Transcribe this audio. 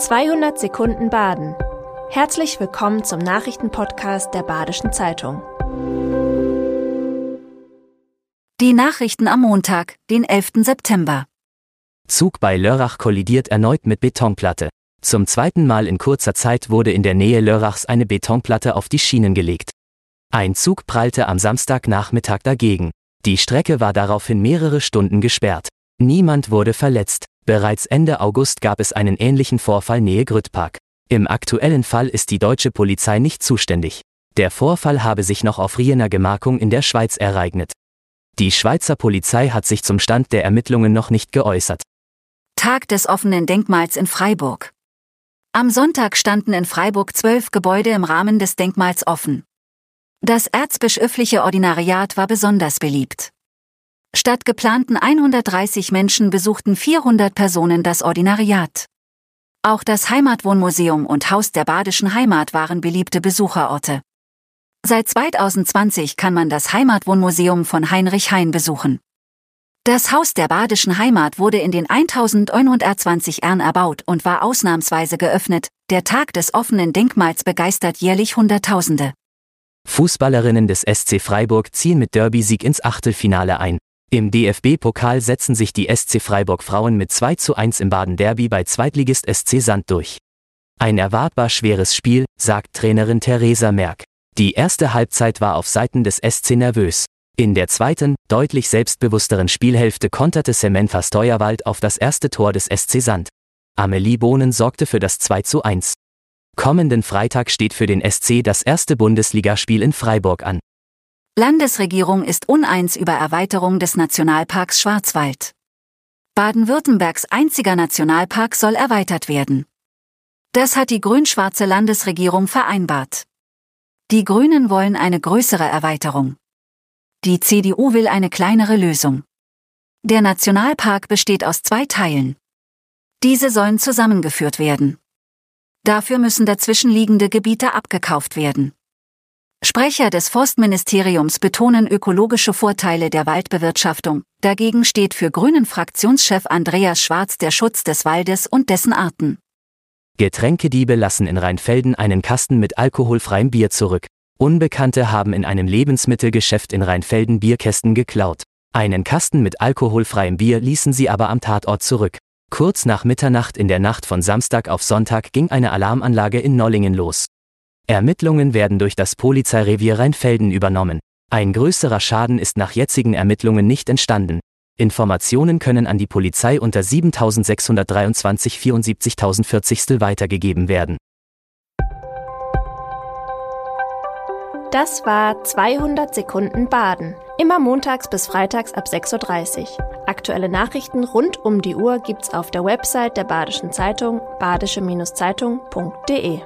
200 Sekunden Baden. Herzlich willkommen zum Nachrichtenpodcast der Badischen Zeitung. Die Nachrichten am Montag, den 11. September. Zug bei Lörrach kollidiert erneut mit Betonplatte. Zum zweiten Mal in kurzer Zeit wurde in der Nähe Lörrachs eine Betonplatte auf die Schienen gelegt. Ein Zug prallte am Samstagnachmittag dagegen. Die Strecke war daraufhin mehrere Stunden gesperrt. Niemand wurde verletzt. Bereits Ende August gab es einen ähnlichen Vorfall nähe Grüttpark. Im aktuellen Fall ist die deutsche Polizei nicht zuständig. Der Vorfall habe sich noch auf Riener Gemarkung in der Schweiz ereignet. Die Schweizer Polizei hat sich zum Stand der Ermittlungen noch nicht geäußert. Tag des offenen Denkmals in Freiburg. Am Sonntag standen in Freiburg zwölf Gebäude im Rahmen des Denkmals offen. Das erzbischöfliche Ordinariat war besonders beliebt. Statt geplanten 130 Menschen besuchten 400 Personen das Ordinariat. Auch das Heimatwohnmuseum und Haus der badischen Heimat waren beliebte Besucherorte. Seit 2020 kann man das Heimatwohnmuseum von Heinrich Hein besuchen. Das Haus der badischen Heimat wurde in den 1021 Ern erbaut und war ausnahmsweise geöffnet. Der Tag des offenen Denkmals begeistert jährlich Hunderttausende. Fußballerinnen des SC Freiburg ziehen mit Derby-Sieg ins Achtelfinale ein. Im DFB-Pokal setzen sich die SC Freiburg Frauen mit 2 zu 1 im Baden-Derby bei Zweitligist SC Sand durch. Ein erwartbar schweres Spiel, sagt Trainerin Theresa Merck. Die erste Halbzeit war auf Seiten des SC nervös. In der zweiten, deutlich selbstbewussteren Spielhälfte konterte Semenfa Steuerwald auf das erste Tor des SC Sand. Amelie Bohnen sorgte für das 2 zu 1. Kommenden Freitag steht für den SC das erste Bundesligaspiel in Freiburg an. Landesregierung ist uneins über Erweiterung des Nationalparks Schwarzwald. Baden-Württembergs einziger Nationalpark soll erweitert werden. Das hat die grün-schwarze Landesregierung vereinbart. Die Grünen wollen eine größere Erweiterung. Die CDU will eine kleinere Lösung. Der Nationalpark besteht aus zwei Teilen. Diese sollen zusammengeführt werden. Dafür müssen dazwischenliegende Gebiete abgekauft werden. Sprecher des Forstministeriums betonen ökologische Vorteile der Waldbewirtschaftung. Dagegen steht für Grünen Fraktionschef Andreas Schwarz der Schutz des Waldes und dessen Arten. Getränkediebe lassen in Rheinfelden einen Kasten mit alkoholfreiem Bier zurück. Unbekannte haben in einem Lebensmittelgeschäft in Rheinfelden Bierkästen geklaut. Einen Kasten mit alkoholfreiem Bier ließen sie aber am Tatort zurück. Kurz nach Mitternacht in der Nacht von Samstag auf Sonntag ging eine Alarmanlage in Nollingen los. Ermittlungen werden durch das Polizeirevier Rheinfelden übernommen. Ein größerer Schaden ist nach jetzigen Ermittlungen nicht entstanden. Informationen können an die Polizei unter 7623 74 weitergegeben werden. Das war 200 Sekunden Baden. Immer montags bis freitags ab 6.30 Uhr. Aktuelle Nachrichten rund um die Uhr gibt's auf der Website der Badischen Zeitung badische-zeitung.de.